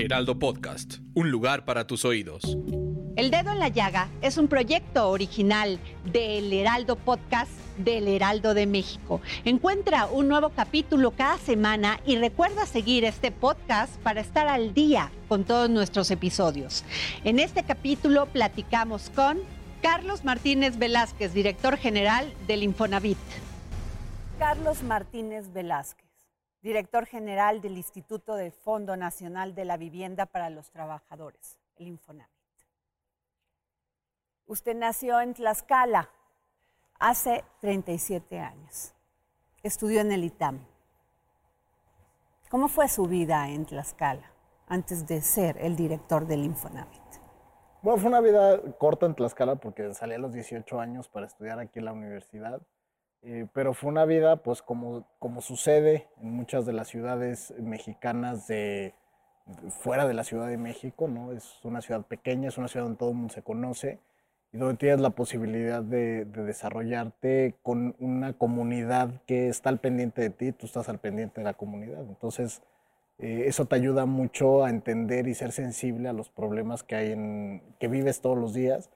Heraldo Podcast, un lugar para tus oídos. El Dedo en la Llaga es un proyecto original del Heraldo Podcast del Heraldo de México. Encuentra un nuevo capítulo cada semana y recuerda seguir este podcast para estar al día con todos nuestros episodios. En este capítulo platicamos con Carlos Martínez Velázquez, director general del Infonavit. Carlos Martínez Velázquez, director general del Instituto del Fondo Nacional de la Vivienda para los Trabajadores, el Infonavit. Usted nació en Tlaxcala hace 37 años. Estudió en el ITAM. ¿Cómo fue su vida en Tlaxcala antes de ser el director del Infonavit? Bueno, fue una vida corta en Tlaxcala porque salí a los 18 años para estudiar aquí en la universidad. Eh, pero fue una vida, pues como, como sucede en muchas de las ciudades mexicanas de, fuera de la Ciudad de México, ¿no? Es una ciudad pequeña, es una ciudad donde todo el mundo se conoce y donde tienes la posibilidad de, desarrollarte con una comunidad que está al pendiente de ti, tú estás al pendiente de la comunidad. Entonces, eh, eso te ayuda mucho a entender y ser sensible a los problemas que hay en, que vives todos los días.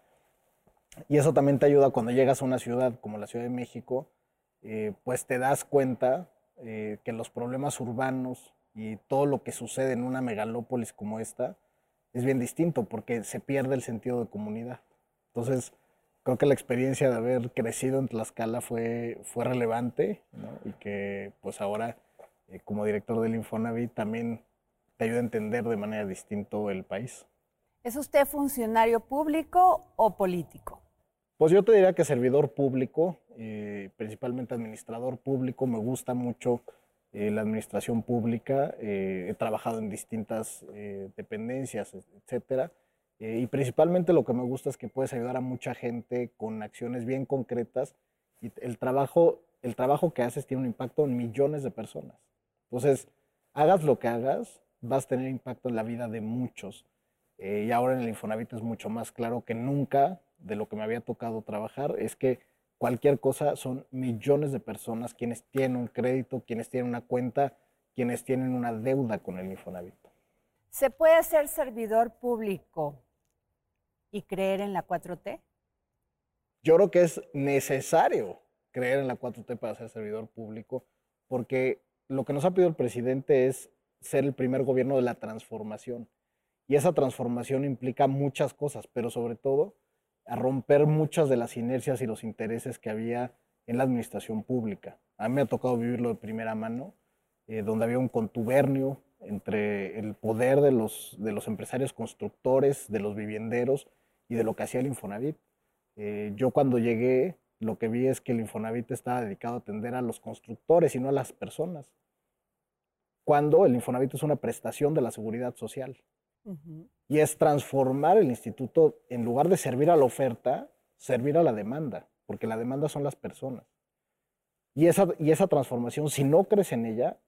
Y eso también te ayuda cuando llegas a una ciudad como la Ciudad de México, eh, pues te das cuenta eh, que los problemas urbanos y todo lo que sucede en una megalópolis como esta es bien distinto porque se pierde el sentido de comunidad. Entonces, creo que la experiencia de haber crecido en Tlaxcala fue, fue relevante y que pues ahora eh, como director del Infonavit también te ayuda a entender de manera distinta el país. ¿Es usted funcionario público o político? Pues yo te diría que servidor público, eh, principalmente administrador público, me gusta mucho eh, la administración pública, he trabajado en distintas dependencias, etcétera eh, y principalmente lo que me gusta es que puedes ayudar a mucha gente con acciones bien concretas y el trabajo, el trabajo que haces tiene un impacto en millones de personas. Entonces, hagas lo que hagas, vas a tener impacto en la vida de muchos. Eh, y ahora en el Infonavit es mucho más claro que nunca de lo que me había tocado trabajar, es que cualquier cosa son millones de personas quienes tienen un crédito, quienes tienen una cuenta, quienes tienen una deuda con el Infonavit. ¿Se puede ser servidor público y creer en la 4T? Yo creo que es necesario creer en la 4T para ser servidor público, porque lo que nos ha pedido el presidente es ser el primer gobierno de la transformación. Y esa transformación implica muchas cosas, pero sobre todo a romper muchas de las inercias y los intereses que había en la administración pública. A mí me ha tocado vivirlo de primera mano, eh, donde había un contubernio entre el poder de los, de los empresarios constructores, de los vivienderos y de lo que hacía el Infonavit. Eh, yo cuando llegué, lo que vi es que el Infonavit estaba dedicado a atender a los constructores y no a las personas. Cuando el Infonavit es una prestación de la seguridad social. Y es transformar el instituto, en lugar de servir a la oferta, servir a la demanda, porque la demanda son las personas. Y esa, y esa transformación, si no crees en ella,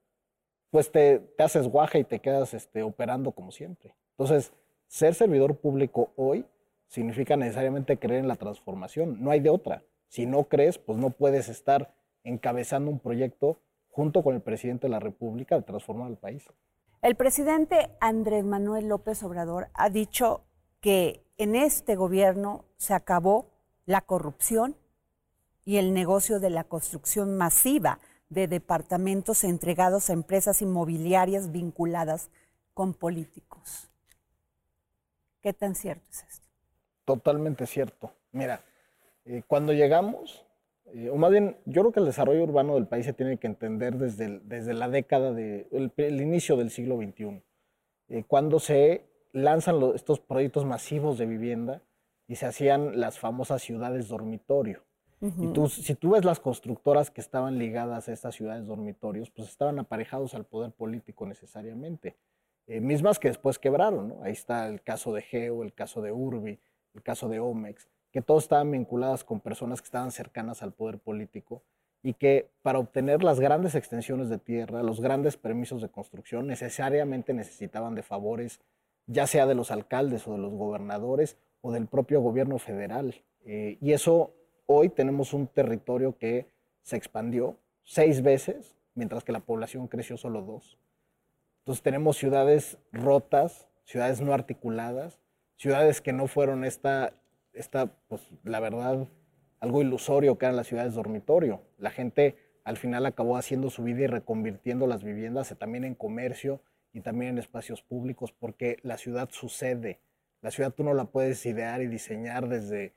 pues te, te haces guaja y te quedas este, operando como siempre. Entonces, ser servidor público hoy significa necesariamente creer en la transformación. No hay de otra. Si no crees, pues no puedes estar encabezando un proyecto junto con el presidente de la República de transformar el país. El presidente Andrés Manuel López Obrador ha dicho que en este gobierno se acabó la corrupción y el negocio de la construcción masiva de departamentos entregados a empresas inmobiliarias vinculadas con políticos. ¿Qué tan cierto es esto? Totalmente cierto. Mira, eh, cuando llegamos, eh, o más bien, yo creo que el desarrollo urbano del país se tiene que entender desde, desde la década de, el, inicio del siglo XXI, eh, cuando se lanzan estos proyectos masivos de vivienda y se hacían las famosas ciudades dormitorio. Y tú, si tú ves las constructoras que estaban ligadas a estas ciudades dormitorios, pues estaban aparejados al poder político necesariamente. Eh, mismas que después quebraron, ¿no? Ahí está el caso de Geo, el caso de Urbi, el caso de Omex, que todos estaban vinculadas con personas que estaban cercanas al poder político y que para obtener las grandes extensiones de tierra, los grandes permisos de construcción, necesariamente necesitaban de favores, ya sea de los alcaldes o de los gobernadores o del propio gobierno federal. Eh, y eso hoy tenemos un territorio que se expandió seis veces, mientras que la población creció solo dos. Entonces tenemos ciudades rotas, ciudades no articuladas, ciudades que no fueron esta, esta pues la verdad, algo ilusorio que eran las ciudades dormitorio. La gente al final acabó haciendo su vida y reconvirtiendo las viviendas también en comercio y también en espacios públicos, porque la ciudad sucede. La ciudad tú no la puedes idear y diseñar desde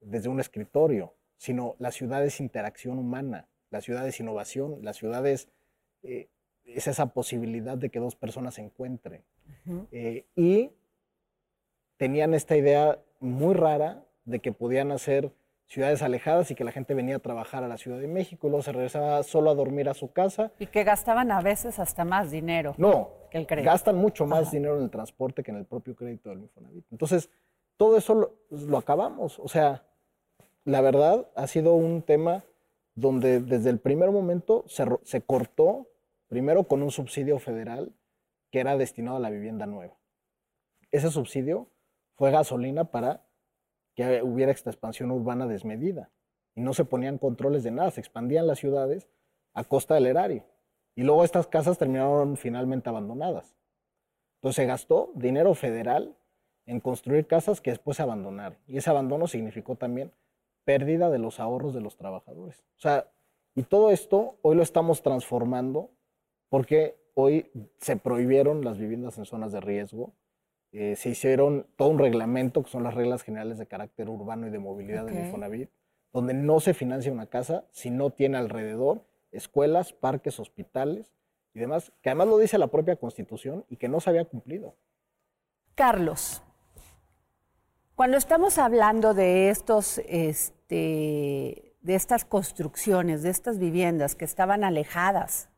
desde un escritorio, sino la ciudad es interacción humana, la ciudad es innovación, la ciudad es, eh, es esa posibilidad de que dos personas se encuentren. Eh, y tenían esta idea muy rara de que podían hacer ciudades alejadas y que la gente venía a trabajar a la Ciudad de México y luego se regresaba solo a dormir a su casa. Y que gastaban a veces hasta más dinero. No, que el crédito. gastan mucho más dinero en el transporte que en el propio crédito del Infonavit. Entonces, todo eso lo, lo acabamos. O sea, la verdad ha sido un tema donde desde el primer momento se, cortó, primero con un subsidio federal que era destinado a la vivienda nueva. Ese subsidio fue gasolina para que hubiera esta expansión urbana desmedida. Y no se ponían controles de nada, se expandían las ciudades a costa del erario. Y luego estas casas terminaron finalmente abandonadas. Entonces se gastó dinero federal en construir casas que después se abandonaron. Y ese abandono significó también pérdida de los ahorros de los trabajadores. O sea, y todo esto hoy lo estamos transformando porque hoy se prohibieron las viviendas en zonas de riesgo, eh, se hicieron todo un reglamento, que son las reglas generales de carácter urbano y de movilidad del Infonavit, donde no se financia una casa si no tiene alrededor escuelas, parques, hospitales y demás, que además lo dice la propia Constitución y que no se había cumplido. Carlos, cuando estamos hablando de estos, este, de estas construcciones, de estas viviendas que estaban alejadas,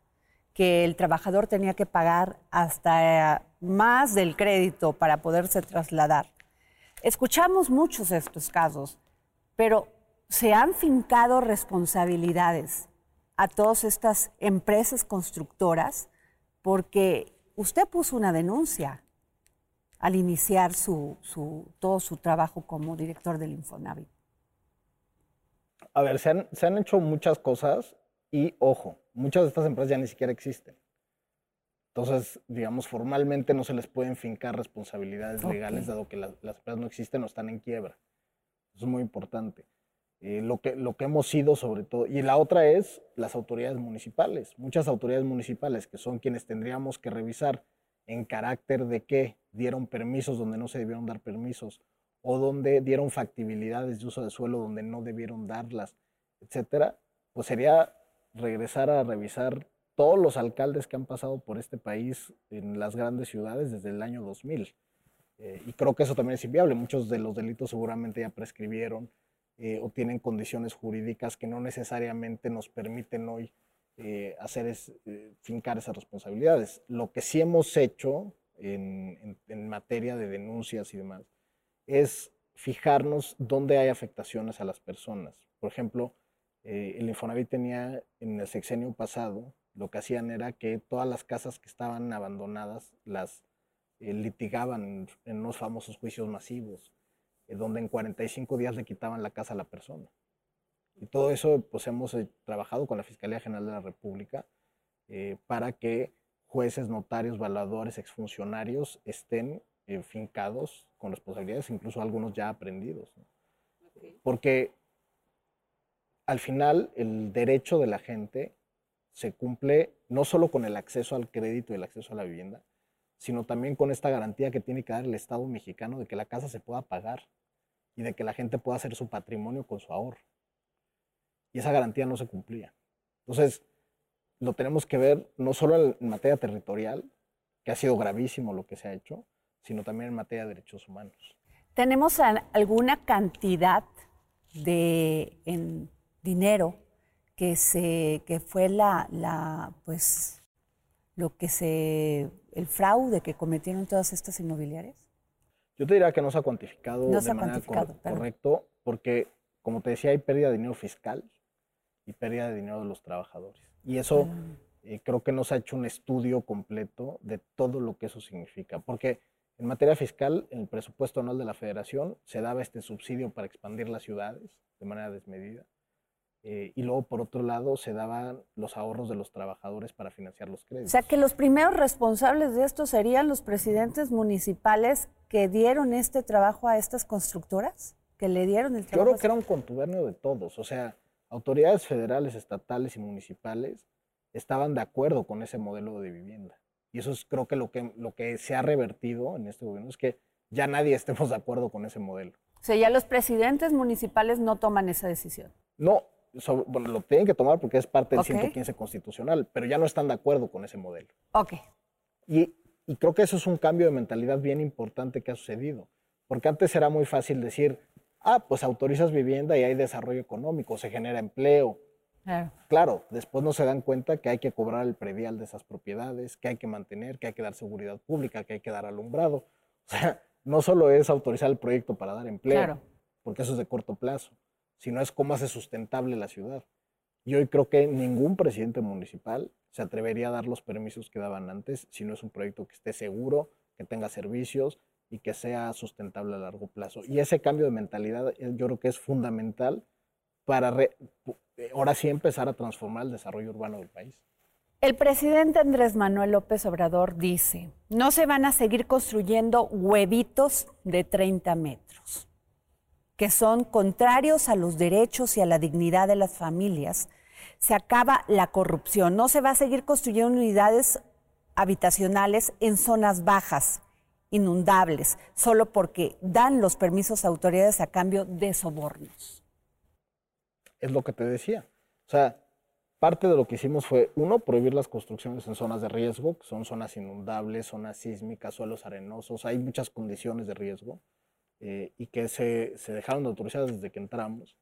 que el trabajador tenía que pagar hasta más del crédito para poderse trasladar. Escuchamos muchos de estos casos, pero se han fincado responsabilidades a todas estas empresas constructoras porque usted puso una denuncia al iniciar su, todo su trabajo como director del Infonavit? A ver, se han, hecho muchas cosas y, ojo, muchas de estas empresas ya ni siquiera existen. Entonces, digamos, formalmente no se les pueden fincar responsabilidades legales, dado que las empresas no existen o están en quiebra. Eso es muy importante. Eh, lo, que, lo que hemos sido sobre todo. Y la otra es las autoridades municipales. Muchas autoridades municipales que son quienes tendríamos que revisar en carácter de que dieron permisos donde no se debieron dar permisos o donde dieron factibilidades de uso de suelo donde no debieron darlas, etcétera, pues sería regresar a revisar todos los alcaldes que han pasado por este país en las grandes ciudades desde el año 2000. Eh, y creo que eso también es inviable. Muchos de los delitos seguramente ya prescribieron eh, o tienen condiciones jurídicas que no necesariamente nos permiten hoy eh, hacer es fincar esas responsabilidades. Lo que sí hemos hecho en, materia de denuncias y demás es fijarnos dónde hay afectaciones a las personas. Por ejemplo, eh, el Infonavit tenía en el sexenio pasado, lo que hacían era que todas las casas que estaban abandonadas las litigaban en unos famosos juicios masivos, donde en 45 días le quitaban la casa a la persona. Y todo eso, pues hemos eh, trabajado con la Fiscalía General de la República eh, para que jueces, notarios, evaluadores, exfuncionarios estén eh, fincados con responsabilidades, incluso algunos ya aprendidos. Porque al final el derecho de la gente se cumple no solo con el acceso al crédito y el acceso a la vivienda, sino también con esta garantía que tiene que dar el Estado mexicano de que la casa se pueda pagar y de que la gente pueda hacer su patrimonio con su ahorro y esa garantía no se cumplía. Entonces, lo tenemos que ver no solo en materia territorial, que ha sido gravísimo lo que se ha hecho, sino también en materia de derechos humanos. ¿Tenemos alguna cantidad de, en dinero que se que fue la, la pues lo que se el fraude que cometieron todas estas inmobiliarias? Yo te diría que no se ha cuantificado de manera correcto porque como te decía hay pérdida de dinero fiscal y pérdida de dinero de los trabajadores. Y eso eh, creo que no se ha hecho un estudio completo de todo lo que eso significa, porque en materia fiscal, en el presupuesto anual de la federación se daba este subsidio para expandir las ciudades de manera desmedida. Eh, y luego, por otro lado, se daban los ahorros de los trabajadores para financiar los créditos. O sea, que los primeros responsables de esto serían los presidentes municipales que dieron este trabajo a estas constructoras, que le dieron el trabajo. Yo creo que era un contubernio de todos. O sea, autoridades federales, estatales y municipales estaban de acuerdo con ese modelo de vivienda. Y eso es creo que lo que, lo que se ha revertido en este gobierno es que ya nadie estemos de acuerdo con ese modelo. O sea, ya los presidentes municipales no toman esa decisión. No, bueno, lo tienen que tomar porque es parte del 115 constitucional, pero ya no están de acuerdo con ese modelo. Ok. Y, y creo que eso es un cambio de mentalidad bien importante que ha sucedido. Porque antes era muy fácil decir, ah, pues autorizas vivienda y hay desarrollo económico, se genera empleo, Claro. después no se dan cuenta que hay que cobrar el predial de esas propiedades, que hay que mantener, que hay que dar seguridad pública, que hay que dar alumbrado. O sea, no solo es autorizar el proyecto para dar empleo, porque eso es de corto plazo, sino es cómo hace sustentable la ciudad. Y hoy creo que ningún presidente municipal se atrevería a dar los permisos que daban antes si no es un proyecto que esté seguro, que tenga servicios y que sea sustentable a largo plazo. Y ese cambio de mentalidad eh, yo creo que es fundamental para eh, ahora sí empezar a transformar el desarrollo urbano del país. El presidente Andrés Manuel López Obrador dice, no se van a seguir construyendo huevitos de 30 metros, que son contrarios a los derechos y a la dignidad de las familias. Se acaba la corrupción, no se va a seguir construyendo unidades habitacionales en zonas bajas, inundables, solo porque dan los permisos a autoridades a cambio de sobornos es lo que te decía. O sea, parte de lo que hicimos fue, uno, prohibir las construcciones en zonas de riesgo, que son zonas inundables, zonas sísmicas, suelos arenosos, hay muchas condiciones de riesgo eh, y que se, dejaron de autorizar desde que entramos.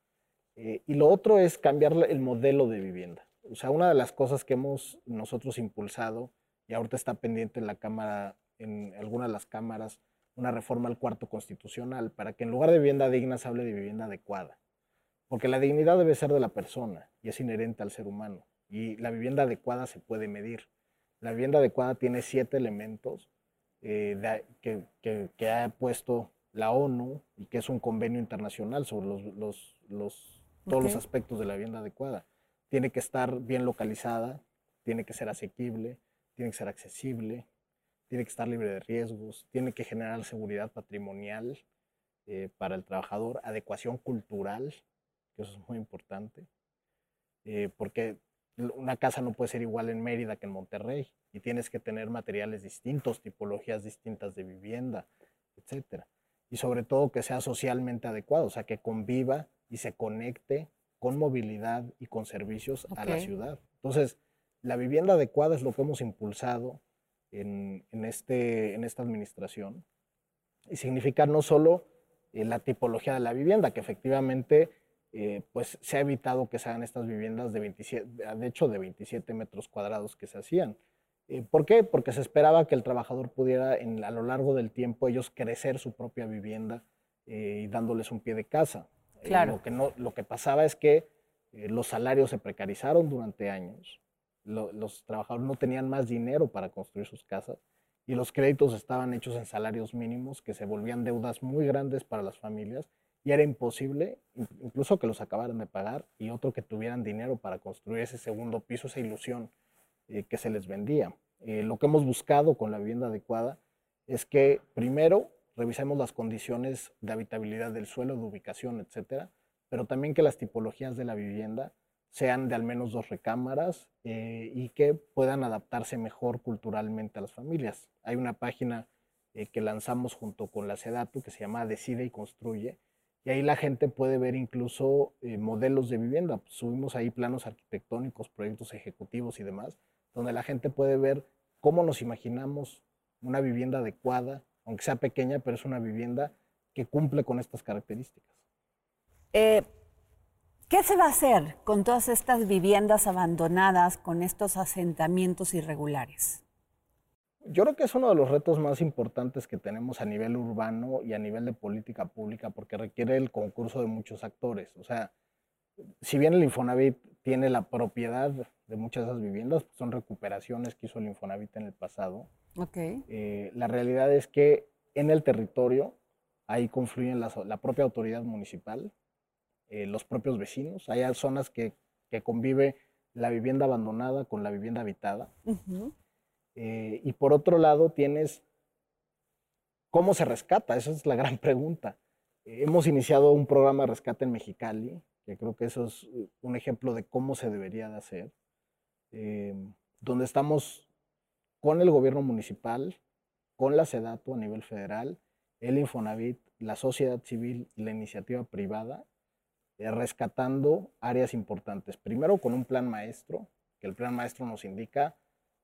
Eh, y lo otro es cambiar el modelo de vivienda. O sea, una de las cosas que hemos nosotros impulsado, y ahorita está pendiente en la Cámara, en algunas de las cámaras, una reforma al cuarto constitucional, para que en lugar de vivienda digna se hable de vivienda adecuada. Porque la dignidad debe ser de la persona y es inherente al ser humano. Y la vivienda adecuada se puede medir. La vivienda adecuada tiene siete elementos eh, que, ha puesto la ONU y que es un convenio internacional sobre los, todos los aspectos de la vivienda adecuada. Tiene que estar bien localizada, tiene que ser asequible, tiene que ser accesible, tiene que estar libre de riesgos, tiene que generar seguridad patrimonial eh, para el trabajador, adecuación cultural, eso es muy importante, eh, porque una casa no puede ser igual en Mérida que en Monterrey y tienes que tener materiales distintos, tipologías distintas de vivienda, etcétera. Y sobre todo que sea socialmente adecuado, o sea, que conviva y se conecte con movilidad y con servicios a la ciudad. Entonces, la vivienda adecuada es lo que hemos impulsado en, este, en esta administración y significa no solo eh, la tipología de la vivienda, que efectivamente eh, pues se ha evitado que se hagan estas viviendas de 27, de hecho de 27 metros cuadrados que se hacían. Eh, ¿Por qué? Porque se esperaba que el trabajador pudiera en, a lo largo del tiempo ellos crecer su propia vivienda eh, y dándoles un pie de casa. Claro. lo, que no, lo que pasaba es que los salarios se precarizaron durante años, los trabajadores no tenían más dinero para construir sus casas y los créditos estaban hechos en salarios mínimos que se volvían deudas muy grandes para las familias y era imposible incluso que los acabaran de pagar y otro que tuvieran dinero para construir ese segundo piso, esa ilusión eh, que se les vendía. Eh, lo que hemos buscado con la vivienda adecuada es que primero revisemos las condiciones de habitabilidad del suelo, de ubicación, etcétera, pero también que las tipologías de la vivienda sean de al menos dos recámaras eh, y que puedan adaptarse mejor culturalmente a las familias. Hay una página que lanzamos junto con la SEDATU que se llama Decide y Construye, y ahí la gente puede ver incluso eh, modelos de vivienda. Subimos ahí planos arquitectónicos, proyectos ejecutivos y demás, donde la gente puede ver cómo nos imaginamos una vivienda adecuada, aunque sea pequeña, pero es una vivienda que cumple con estas características. Eh, ¿Qué se va a hacer con todas estas viviendas abandonadas, con estos asentamientos irregulares? Yo creo que es uno de los retos más importantes que tenemos a nivel urbano y a nivel de política pública, porque requiere el concurso de muchos actores. O sea, si bien el Infonavit tiene la propiedad de muchas de esas viviendas, son recuperaciones que hizo el Infonavit en el pasado. Okay. Eh, la realidad es que en el territorio ahí confluyen la, la propia autoridad municipal, eh, los propios vecinos. Hay zonas que, que, convive la vivienda abandonada con la vivienda habitada. Eh, y por otro lado tienes cómo se rescata, esa es la gran pregunta. Eh, hemos iniciado un programa de rescate en Mexicali, que creo que eso es un ejemplo de cómo se debería de hacer, donde estamos con el gobierno municipal, con la SEDATO a nivel federal, el Infonavit, la sociedad civil y la iniciativa privada, eh, rescatando áreas importantes. Primero con un plan maestro, que el plan maestro nos indica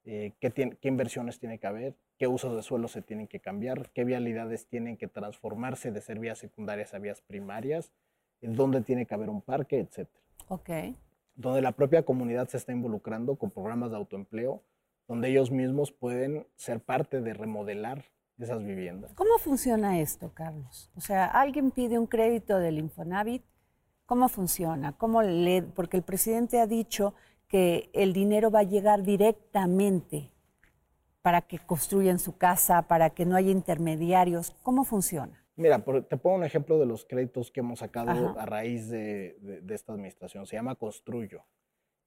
eh, qué, qué, inversiones tiene que haber, qué usos de suelo se tienen que cambiar, qué vialidades tienen que transformarse de ser vías secundarias a vías primarias, dónde tiene que haber un parque, etc. Ok. Donde la propia comunidad se está involucrando con programas de autoempleo, donde ellos mismos pueden ser parte de remodelar esas viviendas. ¿Cómo funciona esto, Carlos? O sea, alguien pide un crédito del Infonavit ¿Cómo funciona? ¿Cómo le, porque el presidente ha dicho que el dinero va a llegar directamente para que construyan su casa, para que no haya intermediarios. ¿Cómo funciona? Mira, te pongo un ejemplo de los créditos que hemos sacado a raíz de, esta administración. Se llama Construyo.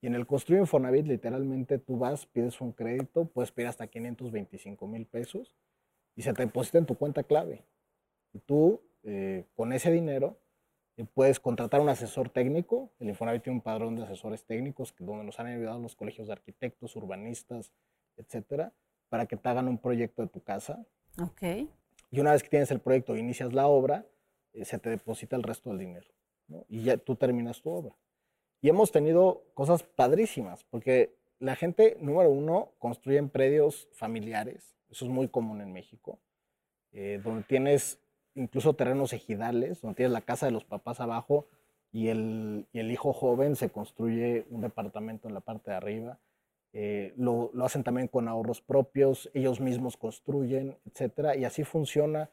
Y en el Construyo Infonavit, literalmente tú vas, pides un crédito, puedes pedir hasta 525 mil pesos y se te deposita en tu cuenta clave. Y tú, eh, con ese dinero, eh, puedes contratar un asesor técnico. El Infonavit tiene un padrón de asesores técnicos donde nos han ayudado los colegios de arquitectos, urbanistas, etcétera, para que te hagan un proyecto de tu casa. Ok. Y una vez que tienes el proyecto e inicias la obra, eh, se te deposita el resto del dinero. Y ya tú terminas tu obra. Y hemos tenido cosas padrísimas, porque la gente, número uno, construye en predios familiares. Eso es muy común en México, eh, donde tienes incluso terrenos ejidales, donde tienes la casa de los papás abajo y el, el hijo joven se construye un departamento en la parte de arriba. Eh, lo, lo, hacen también con ahorros propios, ellos mismos construyen, etcétera, y así funciona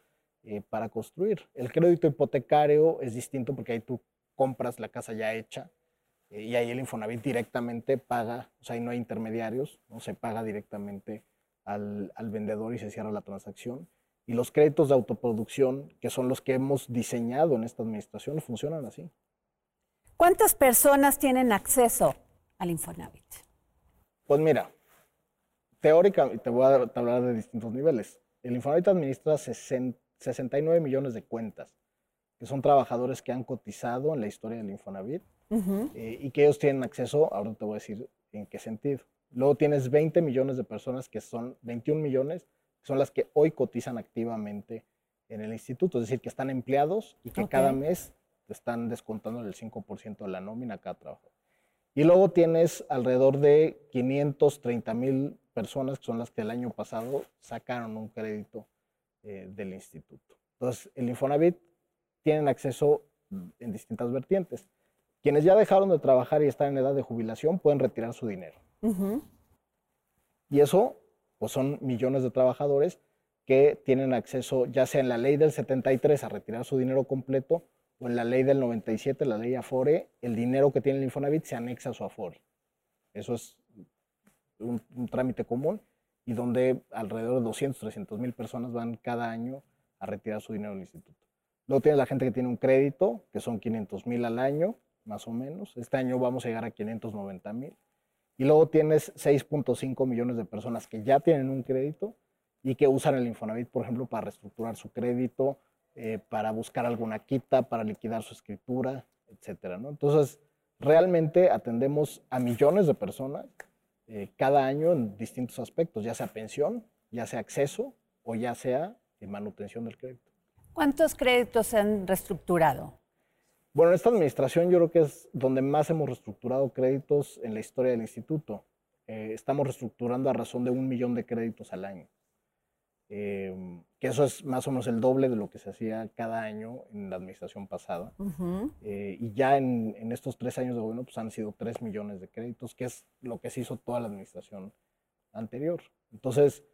eh, para construir. El crédito hipotecario es distinto porque ahí tú compras la casa ya hecha eh, y ahí el Infonavit directamente paga, o sea, ahí no hay intermediarios, no se paga directamente al, al vendedor y se cierra la transacción. Y los créditos de autoproducción, que son los que hemos diseñado en esta administración, funcionan así. ¿Cuántas personas tienen acceso al Infonavit? Pues mira, teóricamente, te voy a hablar de distintos niveles. El Infonavit administra 69 millones de cuentas, que son trabajadores que han cotizado en la historia del Infonavit eh, y que ellos tienen acceso, ahora te voy a decir en qué sentido. Luego tienes 20 millones de personas que son 21 millones son las que hoy cotizan activamente en el instituto, es decir, que están empleados y que cada mes te están descontando el 5% de la nómina a cada trabajo. Y luego tienes alrededor de 530 mil personas que son las que el año pasado sacaron un crédito eh, del instituto. Entonces, el Infonavit tienen acceso en distintas vertientes. Quienes ya dejaron de trabajar y están en edad de jubilación pueden retirar su dinero. Y eso pues son millones de trabajadores que tienen acceso, ya sea en la ley del 73 a retirar su dinero completo o en la ley del 97, la ley Afore, el dinero que tiene el Infonavit se anexa a su Afore. Eso es un, trámite común y donde alrededor de 200, 300 mil personas van cada año a retirar su dinero del instituto. Luego tiene la gente que tiene un crédito, que son 500 mil al año, más o menos. Este año vamos a llegar a 590 mil. Y luego tienes 6.5 millones de personas que ya tienen un crédito y que usan el Infonavit, por ejemplo, para reestructurar su crédito, eh, para buscar alguna quita, para liquidar su escritura, etcétera. ¿no? Entonces, realmente atendemos a millones de personas eh, cada año en distintos aspectos, ya sea pensión, ya sea acceso o ya sea manutención del crédito. ¿Cuántos créditos se han reestructurado? Bueno, esta administración yo creo que es donde más hemos reestructurado créditos en la historia del instituto. Eh, estamos reestructurando a razón de un millón de créditos al año. Em, que eso es más o menos el doble de lo que se hacía cada año en la administración pasada. Eh, y ya en, en, estos tres años de gobierno pues han sido tres millones de créditos, que es lo que se hizo toda la administración anterior. Entonces,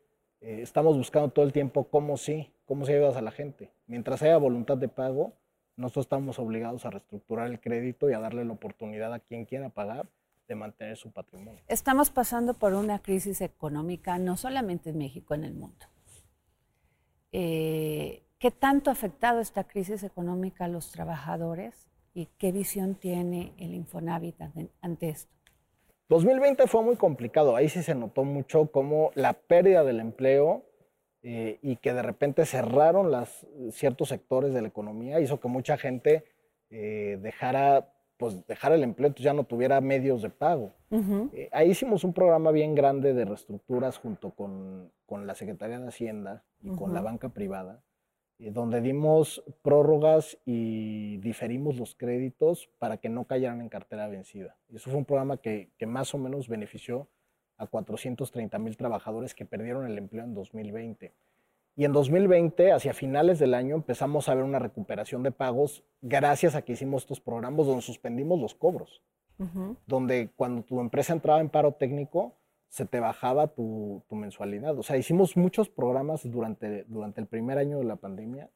eh, estamos buscando todo el tiempo cómo sí, cómo se ayudas a la gente. Mientras haya voluntad de pago, nosotros estamos obligados a reestructurar el crédito y a darle la oportunidad a quien quiera pagar de mantener su patrimonio. Estamos pasando por una crisis económica, no solamente en México, en el mundo. Eh, ¿Qué tanto ha afectado esta crisis económica a los trabajadores y qué visión tiene el Infonavit ante esto? 2020 fue muy complicado, ahí sí se notó mucho como la pérdida del empleo eh, y que de repente cerraron las, ciertos sectores de la economía hizo que mucha gente eh, dejara, pues, dejara el empleo, entonces ya no tuviera medios de pago. Eh, ahí hicimos un programa bien grande de reestructuras junto con, con la Secretaría de Hacienda y con la banca privada eh, donde dimos prórrogas y diferimos los créditos para que no cayeran en cartera vencida. Eso fue un programa que, que más o menos benefició a 430 mil trabajadores que perdieron el empleo en 2020. Y en 2020, hacia finales del año, empezamos a ver una recuperación de pagos gracias a que hicimos estos programas donde suspendimos los cobros. Donde cuando tu empresa entraba en paro técnico, se te bajaba tu, mensualidad. O sea, hicimos muchos programas durante, durante el primer año de la pandemia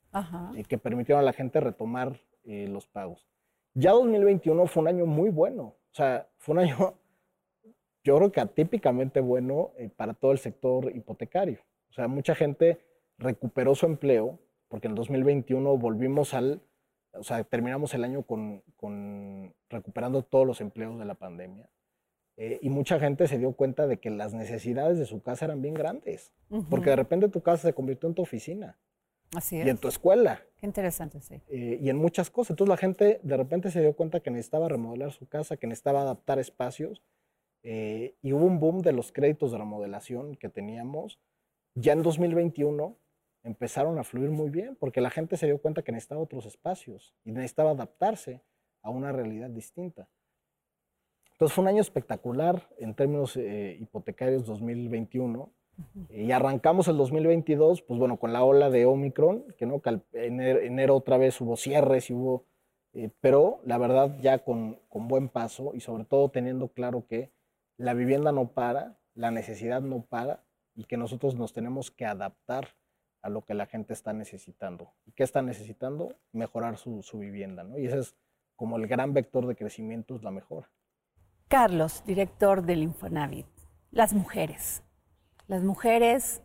y que permitieron a la gente retomar eh, los pagos. Ya 2021 fue un año muy bueno. O sea, fue un año, yo creo que atípicamente bueno eh, para todo el sector hipotecario. O sea, mucha gente recuperó su empleo porque en 2021 volvimos al, o sea, terminamos el año con, con recuperando todos los empleos de la pandemia. Eh, y mucha gente se dio cuenta de que las necesidades de su casa eran bien grandes, porque de repente tu casa se convirtió en tu oficina. Así es. Y en tu escuela. Qué interesante, sí. Eh, y en muchas cosas. Entonces la gente de repente se dio cuenta que necesitaba remodelar su casa, que necesitaba adaptar espacios. Eh, y hubo un boom de los créditos de remodelación que teníamos. Ya en 2021 empezaron a fluir muy bien, porque la gente se dio cuenta que necesitaba otros espacios y necesitaba adaptarse a una realidad distinta. Entonces fue un año espectacular en términos eh, hipotecarios 2021. Y arrancamos el 2022, pues bueno, con la ola de Omicron, que no, en enero, otra vez hubo cierres y hubo, eh, pero la verdad ya con, con buen paso y sobre todo teniendo claro que la vivienda no para, la necesidad no para y que nosotros nos tenemos que adaptar a lo que la gente está necesitando. ¿Y qué está necesitando? Mejorar su, su vivienda, ¿no? Y ese es como el gran vector de crecimiento, es la mejora. Carlos, director del Infonavit, las mujeres. Las mujeres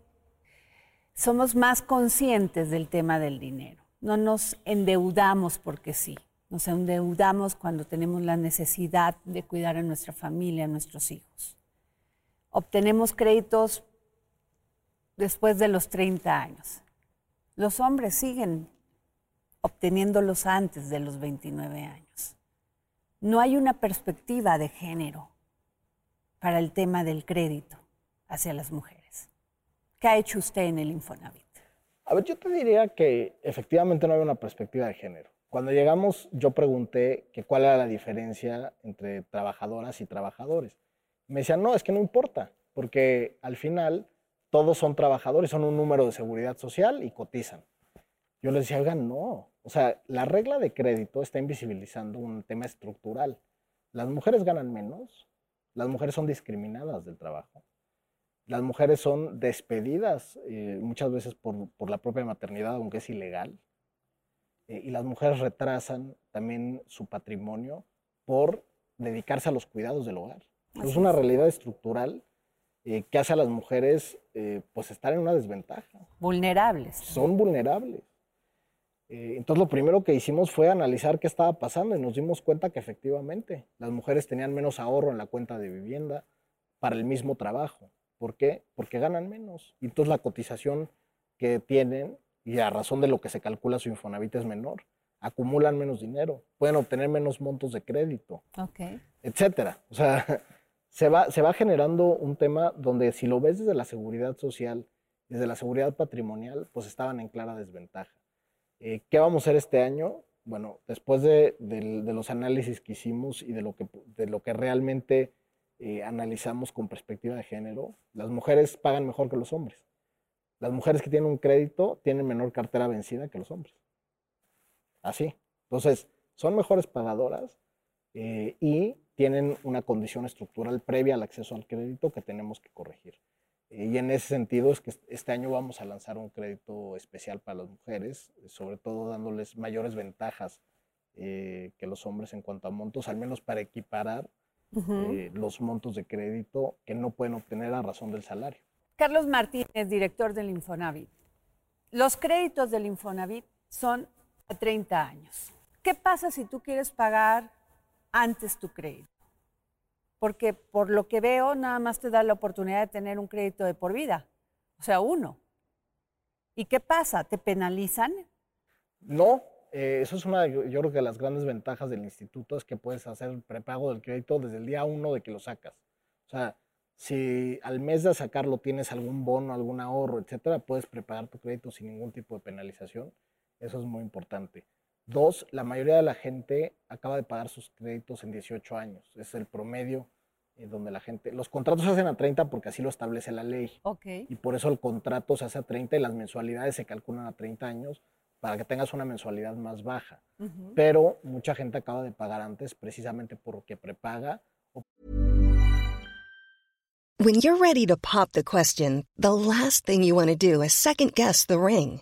somos más conscientes del tema del dinero. No nos endeudamos porque sí. Nos endeudamos cuando tenemos la necesidad de cuidar a nuestra familia, a nuestros hijos. Obtenemos créditos después de los 30 años. Los hombres siguen obteniéndolos antes de los 29 años no hay una perspectiva de género para el tema del crédito hacia las mujeres. ¿Qué ha hecho usted en el Infonavit? A ver, yo te diría que efectivamente no hay una perspectiva de género. Cuando llegamos, yo pregunté que cuál era la diferencia entre trabajadoras y trabajadores. Me decían, no, es que no importa, porque al final todos son trabajadores, son un número de seguridad social y cotizan. Yo les decía, oigan, no, o sea, la regla de crédito está invisibilizando un tema estructural. Las mujeres ganan menos, las mujeres son discriminadas del trabajo, las mujeres son despedidas eh, muchas veces por, la propia maternidad, aunque es ilegal, eh, y las mujeres retrasan también su patrimonio por dedicarse a los cuidados del hogar. es una realidad estructural eh, que hace a las mujeres pues estar en una desventaja. Vulnerables. Son vulnerables. Eh, entonces lo primero que hicimos fue analizar qué estaba pasando y nos dimos cuenta que efectivamente las mujeres tenían menos ahorro en la cuenta de vivienda para el mismo trabajo. ¿Por qué? Porque ganan menos. Y entonces la cotización que tienen y a razón de lo que se calcula su Infonavit es menor. Acumulan menos dinero, pueden obtener menos montos de crédito, okay. etcétera. O sea, se va, se va generando un tema donde si lo ves desde la seguridad social, desde la seguridad patrimonial, pues estaban en clara desventaja. Eh, ¿Qué vamos a hacer este año? Bueno, después de, los análisis que hicimos y de lo que, de lo que realmente eh, analizamos con perspectiva de género, las mujeres pagan mejor que los hombres. las mujeres que tienen un crédito tienen menor cartera vencida que los hombres. Así. Entonces, son mejores pagadoras eh, y tienen una condición estructural previa al acceso al crédito que tenemos que corregir. Eh, y en ese sentido es que este año vamos a lanzar un crédito especial para las mujeres, sobre todo dándoles mayores ventajas eh, que los hombres en cuanto a montos, al menos para equiparar los montos de crédito que no pueden obtener a razón del salario. Carlos Martínez, director del Infonavit. Los créditos del Infonavit son a 30 años. ¿Qué pasa si tú quieres pagar antes tu crédito? Porque por lo que veo, nada más te da la oportunidad de tener un crédito de por vida, o sea, uno. ¿Y qué pasa? ¿Te penalizan? No, eh, eso es una, yo, creo que de las grandes ventajas del instituto es que puedes hacer prepago del crédito desde el día uno de que lo sacas. O sea, si al mes de sacarlo tienes algún bono, algún ahorro, etcétera, puedes prepagar tu crédito sin ningún tipo de penalización. Eso es muy importante. Dos, la mayoría de la gente acaba de pagar sus créditos en 18 años. Es el promedio eh, donde la gente... Los contratos se hacen a 30 porque así lo establece la ley. Okay. Y por eso el contrato se hace a 30 y las mensualidades se calculan a 30 años para que tengas una mensualidad más baja. Pero mucha gente acaba de pagar antes precisamente porque prepaga. When you're ready to pop the question, the last thing you want to do is second guess the ring.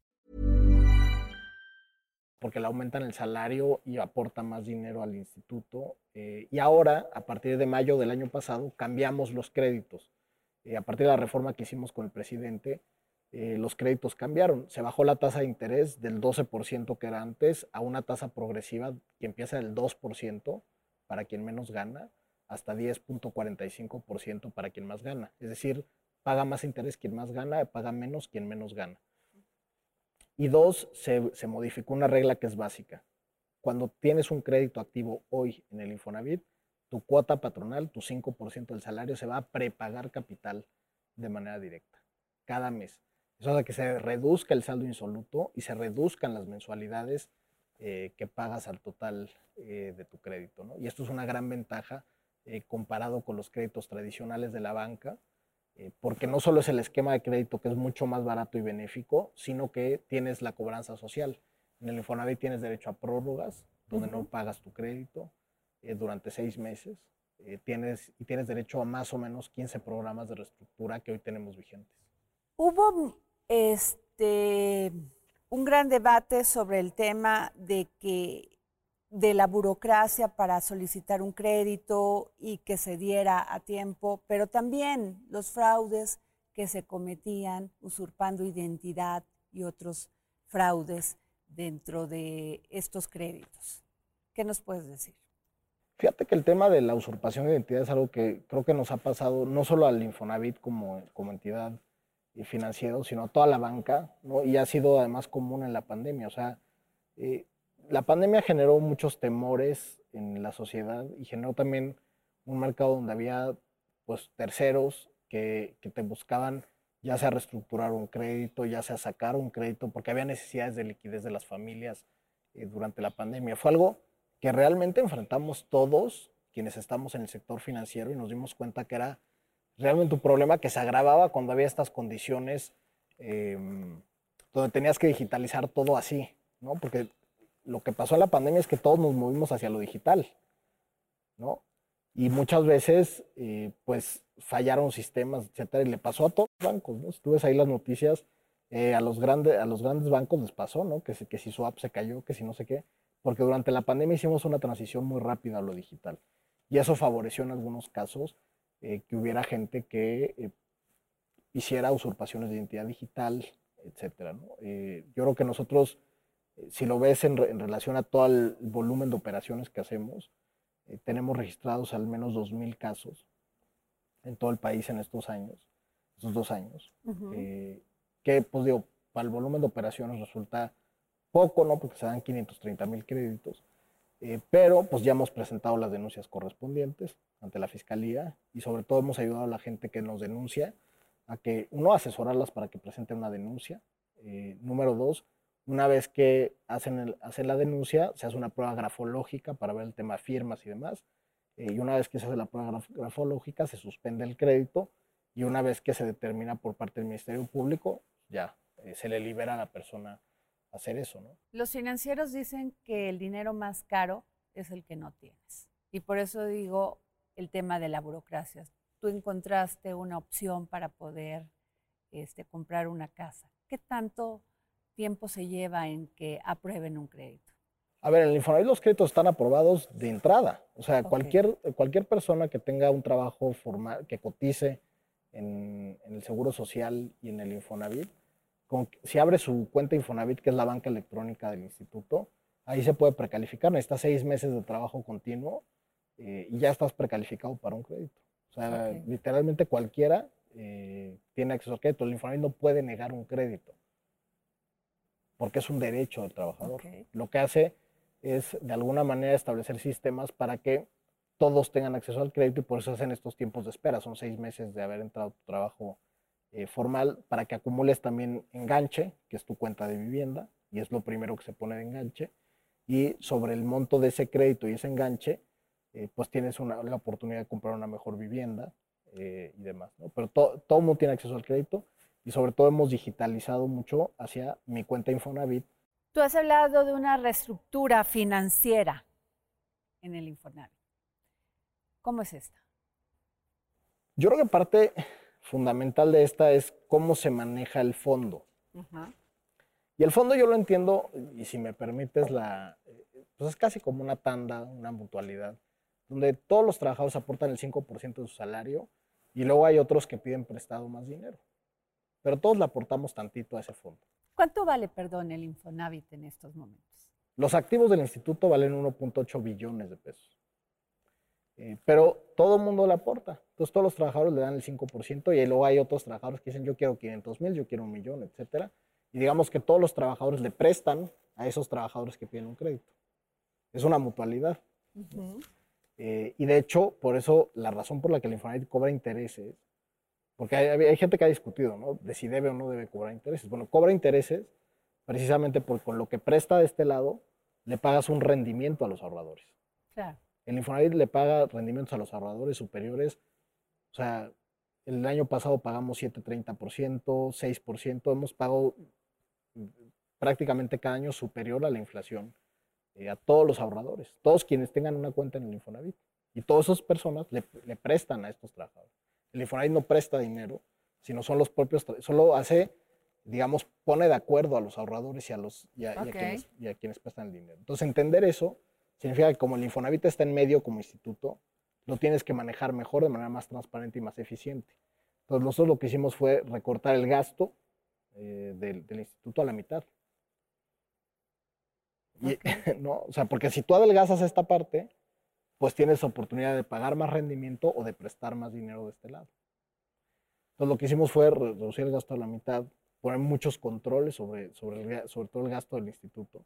Porque le aumentan el salario y aporta más dinero al instituto. Eh, y ahora, a partir de mayo del año pasado, cambiamos los créditos. Eh, a partir de la reforma que hicimos con el presidente, eh, los créditos cambiaron. Se bajó la tasa de interés del 12% que era antes a una tasa progresiva que empieza del 2% para quien menos gana, hasta 10.45% para quien más gana. Es decir, paga más interés quien más gana, paga menos quien menos gana. Y dos, se, modificó una regla que es básica. Cuando tienes un crédito activo hoy en el Infonavit, tu cuota patronal, tu 5% del salario, se va a prepagar capital de manera directa, cada mes. Eso hace que se reduzca el saldo insoluto y se reduzcan las mensualidades eh, que pagas al total eh, de tu crédito. Y esto es una gran ventaja eh, comparado con los créditos tradicionales de la banca, eh, porque no solo es el esquema de crédito que es mucho más barato y benéfico, sino que tienes la cobranza social. En el Infonavit tienes derecho a prórrogas, donde no pagas tu crédito eh, durante seis meses. Eh, tienes, y tienes derecho a más o menos 15 programas de reestructura que hoy tenemos vigentes. Hubo este, un gran debate sobre el tema de que de la burocracia para solicitar un crédito y que se diera a tiempo, pero también los fraudes que se cometían usurpando identidad y otros fraudes dentro de estos créditos. ¿Qué nos puedes decir? Fíjate que el tema de la usurpación de identidad es algo que creo que nos ha pasado no solo al Infonavit como, como entidad financiera, sino a toda la banca, ¿no? y ha sido además común en la pandemia. O sea, eh, la pandemia generó muchos temores en la sociedad y generó también un mercado donde había pues terceros que, te buscaban ya sea reestructurar un crédito, ya sea sacar un crédito, porque había necesidades de liquidez de las familias eh, durante la pandemia. Fue algo que realmente enfrentamos todos quienes estamos en el sector financiero y nos dimos cuenta que era realmente un problema que se agravaba cuando había estas condiciones em, donde tenías que digitalizar todo así, ¿no? Porque lo que pasó en la pandemia es que todos nos movimos hacia lo digital, ¿no? Y muchas veces, eh, pues, fallaron sistemas, etcétera, y le pasó a todos los bancos, ¿no? Si tú ves ahí las noticias, eh, a, los grandes, a los grandes bancos les pasó, ¿no? Que, que si su app se cayó, que si no sé qué, porque durante la pandemia hicimos una transición muy rápida a lo digital. Y eso favoreció en algunos casos eh, que hubiera gente que hiciera usurpaciones de identidad digital, etcétera, ¿no? yo creo que nosotros si lo ves en, relación a todo el volumen de operaciones que hacemos, eh, tenemos registrados al menos 2.000 casos en todo el país en estos años, estos dos años, eh, que pues digo, para el volumen de operaciones resulta poco, ¿no? Porque se dan 530 mil créditos, eh, pero pues ya hemos presentado las denuncias correspondientes ante la fiscalía y sobre todo hemos ayudado a la gente que nos denuncia a que, uno, asesorarlas para que presenten una denuncia. Eh, número dos, una vez que hacen, el, hacen la denuncia, se hace una prueba grafológica para ver el tema firmas y demás. Eh, y una vez que se hace la prueba graf grafológica, se suspende el crédito. Y una vez que se determina por parte del Ministerio Público, ya eh, se le libera a la persona hacer eso. ¿no? Los financieros dicen que el dinero más caro es el que no tienes. Y por eso digo el tema de la burocracia. Tú encontraste una opción para poder este, comprar una casa. ¿Qué tanto tiempo se lleva en que aprueben un crédito? A ver, en el Infonavit los créditos están aprobados de entrada. O sea, cualquier, cualquier persona que tenga un trabajo formal, que cotice en, el Seguro Social y en el Infonavit, si abre su cuenta Infonavit, que es la banca electrónica del instituto, ahí se puede precalificar. Necesitas seis meses de trabajo continuo eh, y ya estás precalificado para un crédito. O sea, literalmente cualquiera eh, tiene acceso al crédito. El Infonavit no puede negar un crédito porque es un derecho del trabajador. Lo que hace es, de alguna manera, establecer sistemas para que todos tengan acceso al crédito y por eso hacen estos tiempos de espera. Son seis meses de haber entrado a tu trabajo eh, formal para que acumules también enganche, que es tu cuenta de vivienda, y es lo primero que se pone de enganche. Y sobre el monto de ese crédito y ese enganche, eh, pues tienes una, la oportunidad de comprar una mejor vivienda eh, y demás. Pero todo el mundo tiene acceso al crédito y sobre todo hemos digitalizado mucho hacia mi cuenta Infonavit. Tú has hablado de una reestructura financiera en el Infonavit. ¿Cómo es esta? Yo creo que parte fundamental de esta es cómo se maneja el fondo. Y el fondo yo lo entiendo, y si me permites, la, pues es casi como una tanda, una mutualidad, donde todos los trabajadores aportan el 5% de su salario y luego hay otros que piden prestado más dinero pero todos le aportamos tantito a ese fondo. ¿Cuánto vale, perdón, el Infonavit en estos momentos? Los activos del instituto valen 1.8 billones de pesos. Eh, pero todo el mundo le aporta. Entonces todos los trabajadores le dan el 5% y luego hay otros trabajadores que dicen yo quiero 500 mil, yo quiero un millón, etc. Y digamos que todos los trabajadores le prestan a esos trabajadores que piden un crédito. Es una mutualidad. Eh, y de hecho, por eso la razón por la que el Infonavit cobra intereses porque hay, gente que ha discutido, ¿no? De si debe o no debe cobrar intereses. Bueno, cobra intereses precisamente porque con lo que presta de este lado, le pagas un rendimiento a los ahorradores. Claro. El Infonavit le paga rendimientos a los ahorradores superiores. O sea, el año pasado pagamos 7,30%, 6%. Hemos pagado prácticamente cada año superior a la inflación eh, a todos los ahorradores, todos quienes tengan una cuenta en el Infonavit. Y todas esas personas le prestan a estos trabajadores. El Infonavit no presta dinero, sino son los propios, solo hace, digamos, pone de acuerdo a los ahorradores y a, los, y a, quienes, prestan el dinero. Entonces, entender eso significa que como el Infonavit está en medio como instituto, lo tienes que manejar mejor, de manera más transparente y más eficiente. Entonces, nosotros lo que hicimos fue recortar el gasto eh, del, instituto a la mitad. ¿no? O sea, porque si tú adelgazas esta parte, pues tienes oportunidad de pagar más rendimiento o de prestar más dinero de este lado. Entonces lo que hicimos fue reducir el gasto a la mitad, poner muchos controles sobre, sobre, sobre todo el gasto del instituto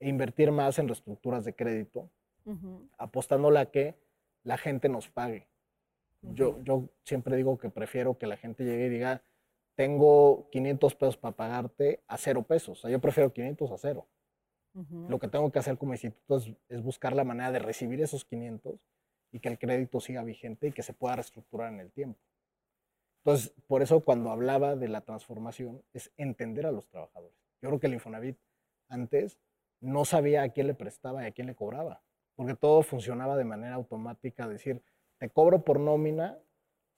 e invertir más en reestructuras de crédito, apostándole a que la gente nos pague. yo, yo siempre digo que prefiero que la gente llegue y diga, tengo 500 pesos para pagarte a cero pesos. O sea, yo prefiero 500 a cero. Lo que tengo que hacer como instituto es, buscar la manera de recibir esos 500 y que el crédito siga vigente y que se pueda reestructurar en el tiempo. Entonces, por eso cuando hablaba de la transformación es entender a los trabajadores. Yo creo que el Infonavit antes no sabía a quién le prestaba y a quién le cobraba, porque todo funcionaba de manera automática, decir, te cobro por nómina,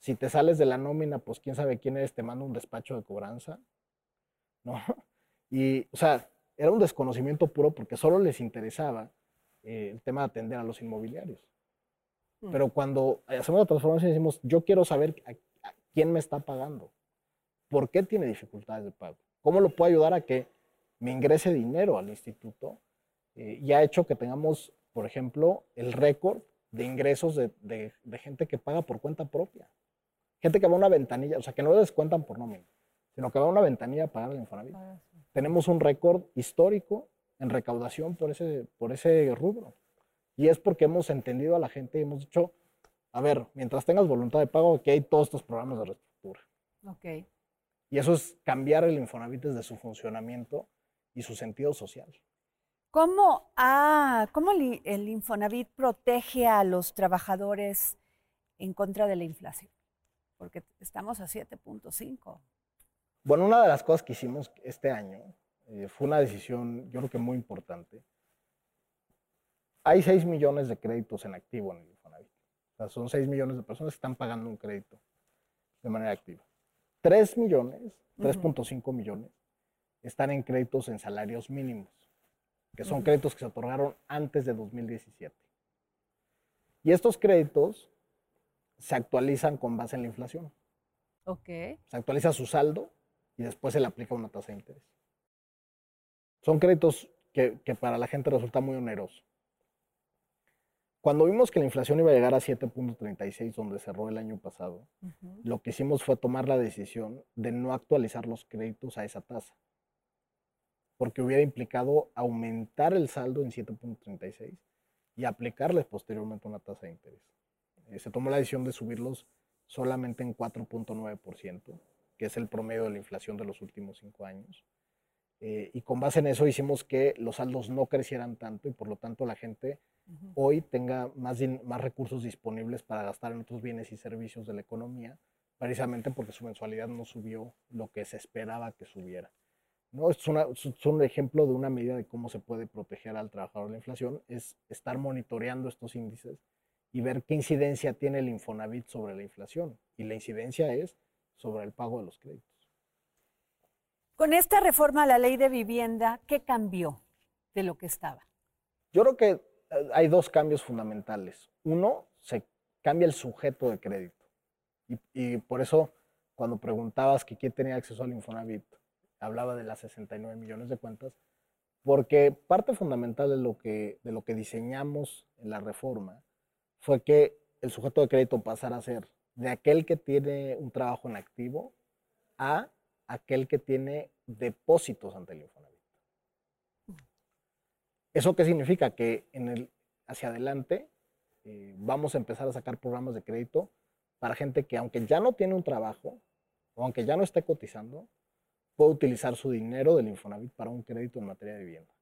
si te sales de la nómina, pues quién sabe quién eres, te mando un despacho de cobranza, ¿no? Y, o sea, era un desconocimiento puro porque solo les interesaba eh, el tema de atender a los inmobiliarios. Mm. Pero cuando hacemos la transformación decimos, yo quiero saber a, quién me está pagando, por qué tiene dificultades de pago, cómo lo puedo ayudar a que me ingrese dinero al instituto eh, y ha hecho que tengamos, por ejemplo, el récord de ingresos de, de, gente que paga por cuenta propia. Gente que va a una ventanilla, o sea, que no descuentan por nómina, sino que va a una ventanilla a pagar el Infonavit. Ah, tenemos un récord histórico en recaudación por ese, por ese rubro. Y es porque hemos entendido a la gente y hemos dicho, a ver, mientras tengas voluntad de pago, aquí hay todos estos programas de reestructura. Ok. Y eso es cambiar el Infonavit desde su funcionamiento y su sentido social. ¿Cómo, ah, cómo li- el Infonavit protege a los trabajadores en contra de la inflación? Porque estamos a 7.5. Bueno, una de las cosas que hicimos este año eh, fue una decisión, yo creo que muy importante. Hay 6 millones de créditos en activo en el Infonavit. O sea, son 6 millones de personas que están pagando un crédito de manera activa. 3 millones, 3.5 millones, están en créditos en salarios mínimos, que son créditos que se otorgaron antes de 2017. Y estos créditos se actualizan con base en la inflación. Ok. Se actualiza su saldo y después se le aplica una tasa de interés. Son créditos que, que para la gente resulta muy oneroso. Cuando vimos que la inflación iba a llegar a 7.36, donde cerró el año pasado, lo que hicimos fue tomar la decisión de no actualizar los créditos a esa tasa, porque hubiera implicado aumentar el saldo en 7.36 y aplicarles posteriormente una tasa de interés. Eh, se tomó la decisión de subirlos solamente en 4.9%, que es el promedio de la inflación de los últimos cinco años. Eh, y con base en eso hicimos que los saldos no crecieran tanto y por lo tanto la gente hoy tenga más, más recursos disponibles para gastar en otros bienes y servicios de la economía, precisamente porque su mensualidad no subió lo que se esperaba que subiera. ¿no? Es, una- es un ejemplo de una medida de cómo se puede proteger al trabajador de la inflación, es estar monitoreando estos índices y ver qué incidencia tiene el Infonavit sobre la inflación. Y la incidencia es sobre el pago de los créditos. Con esta reforma a la ley de vivienda, ¿qué cambió de lo que estaba? Yo creo que eh, hay dos cambios fundamentales. Uno, se cambia el sujeto de crédito. Y, y por eso, cuando preguntabas que quién tenía acceso al Infonavit, hablaba de las 69 millones de cuentas, porque parte fundamental de lo que, de lo que diseñamos en la reforma fue que el sujeto de crédito pasara a ser de aquel que tiene un trabajo en activo a aquel que tiene depósitos ante el Infonavit. ¿Eso qué significa? Que en el, hacia adelante eh, vamos a empezar a sacar programas de crédito para gente que aunque ya no tiene un trabajo o aunque ya no esté cotizando, puede utilizar su dinero del Infonavit para un crédito en materia de vivienda.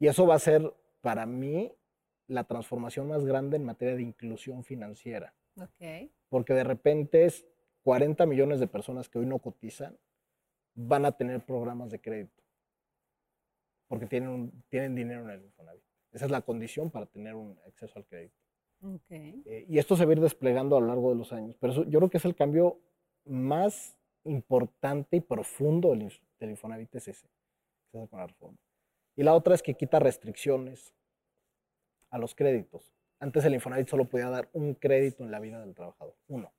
Y eso va a ser para mí la transformación más grande en materia de inclusión financiera, Ok. porque de repente es 40 millones de personas que hoy no cotizan van a tener programas de crédito porque tienen, un- tienen dinero en el Infonavit. Esa es la condición para tener un acceso al crédito. Ok. Eh, y esto se va a ir desplegando a lo largo de los años. Pero eso- yo creo que es el cambio más importante y profundo del, del Infonavit es ese, con la reforma. Y la otra es que quita restricciones a los créditos. Antes el Infonavit solo podía dar un crédito en la vida del trabajador, uno.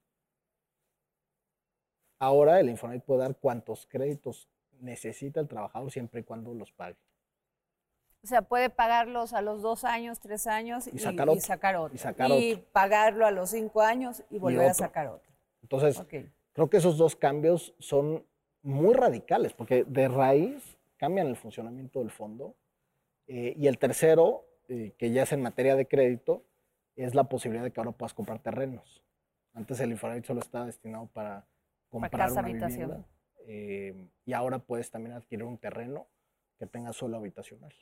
Ahora el Infonavit puede dar cuantos créditos necesita el trabajador siempre y cuando los pague. O sea, puede pagarlos a los dos años, tres años y, Y sacar y otro, sacar otro. y sacar Y otro. pagarlo a los cinco años y volver a sacar otro. Entonces, Ok. Creo que esos dos cambios son muy radicales, porque de raíz cambian el funcionamiento del fondo. Eh, y el tercero, eh, que ya es en materia de crédito, es la posibilidad de que ahora puedas comprar terrenos. Antes el Infonavit solo estaba destinado para comprar casa, una habitación. vivienda. eh, y ahora puedes también adquirir un terreno que tenga suelo habitacional.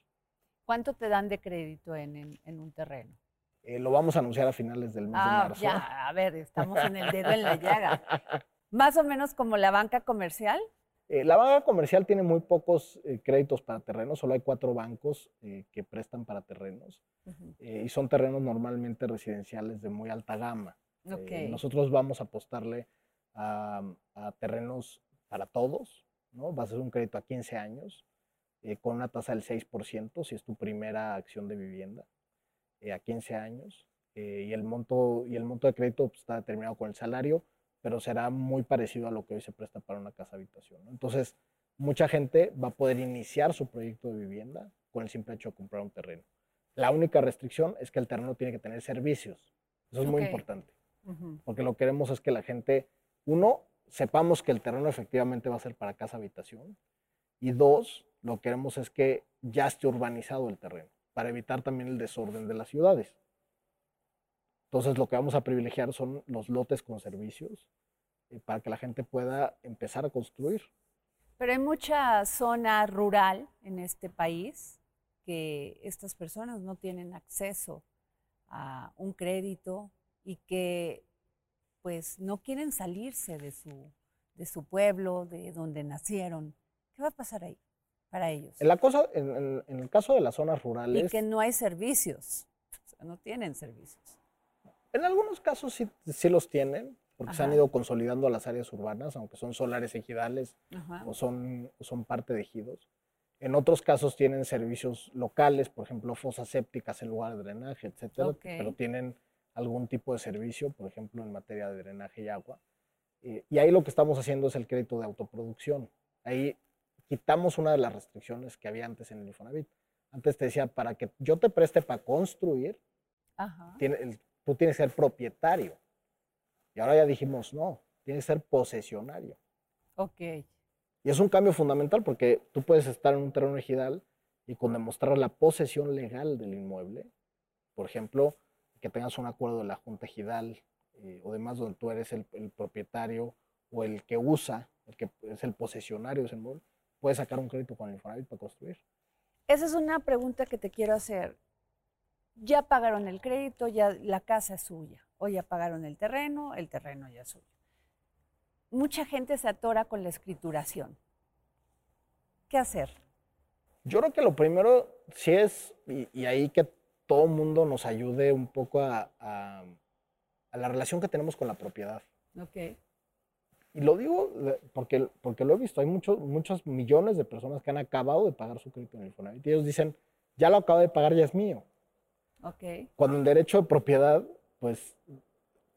¿Cuánto te dan de crédito en, en- en un terreno? Eh, lo vamos a anunciar a finales del mes de Ah, marzo. ya, a ver, estamos en el dedo en la llaga. Más o menos como la banca comercial. Eh, la banca comercial tiene muy pocos eh, créditos para terrenos, solo hay cuatro bancos eh, que prestan para terrenos y son terrenos normalmente residenciales de muy alta gama. Nosotros vamos a apostarle a, a terrenos para todos, ¿no? Va a ser un crédito a 15 años con una tasa del 6% si es tu primera acción de vivienda a 15 años y, el monto, y el monto de crédito pues, está determinado con el salario, pero será muy parecido a lo que hoy se presta para una casa habitación. ¿no? Entonces, mucha gente va a poder iniciar su proyecto de vivienda con el simple hecho de comprar un terreno. La única restricción es que el terreno tiene que tener servicios. Eso es muy importante, porque lo que queremos es que la gente, uno, sepamos que el terreno efectivamente va a ser para casa habitación, y dos, lo que queremos es que ya esté urbanizado el terreno, para evitar también el desorden de las ciudades. Entonces lo que vamos a privilegiar son los lotes con servicios eh, para que la gente pueda empezar a construir. Pero hay mucha zona rural en este país que estas personas no tienen acceso a un crédito y que pues no quieren salirse de su, de su pueblo, de donde nacieron. ¿Qué va a pasar ahí para ellos? En, la cosa, en, en- en el caso de las zonas Y rurales, que no hay servicios, o sea, no tienen servicios. En algunos casos sí, sí los tienen, porque se han Ajá. ido consolidando a las áreas urbanas, aunque son solares ejidales Ajá. o son, son parte de ejidos. En otros casos tienen servicios locales, por ejemplo, fosas sépticas en lugar de drenaje, etcétera, Ok. pero tienen algún tipo de servicio, por ejemplo, en materia de drenaje y agua. Eh, y ahí lo que estamos haciendo es el crédito de autoproducción. Ahí quitamos una de las restricciones que había antes en el Infonavit. Antes te decía, para que yo te preste para construir, Ajá. tiene- el- tú tienes que ser propietario. Y ahora ya dijimos, no, tienes que ser posesionario. Ok. Y es un cambio fundamental porque tú puedes estar en un terreno ejidal y con demostrar la posesión legal del inmueble, por ejemplo, que tengas un acuerdo de la Junta Ejidal eh, o demás donde tú eres el, el propietario o el que usa, el que es el posesionario de ese inmueble, puedes sacar un crédito con el Infonavit para construir. Esa es una pregunta que te quiero hacer. Ya pagaron el crédito, ya la casa es suya, o ya pagaron el terreno, el terreno ya es suyo. Mucha gente se atora con la escrituración. ¿Qué hacer? Yo creo que lo primero sí es, y, y ahí que todo mundo nos ayude un poco a, a- a la relación que tenemos con la propiedad. Ok. Y lo digo porque, porque lo he visto. Hay muchos, muchos millones de personas que han acabado de pagar su crédito en el Infonavit. Y ellos dicen, ya lo acabo de pagar, ya es mío. Ok. Cuando el derecho de propiedad, pues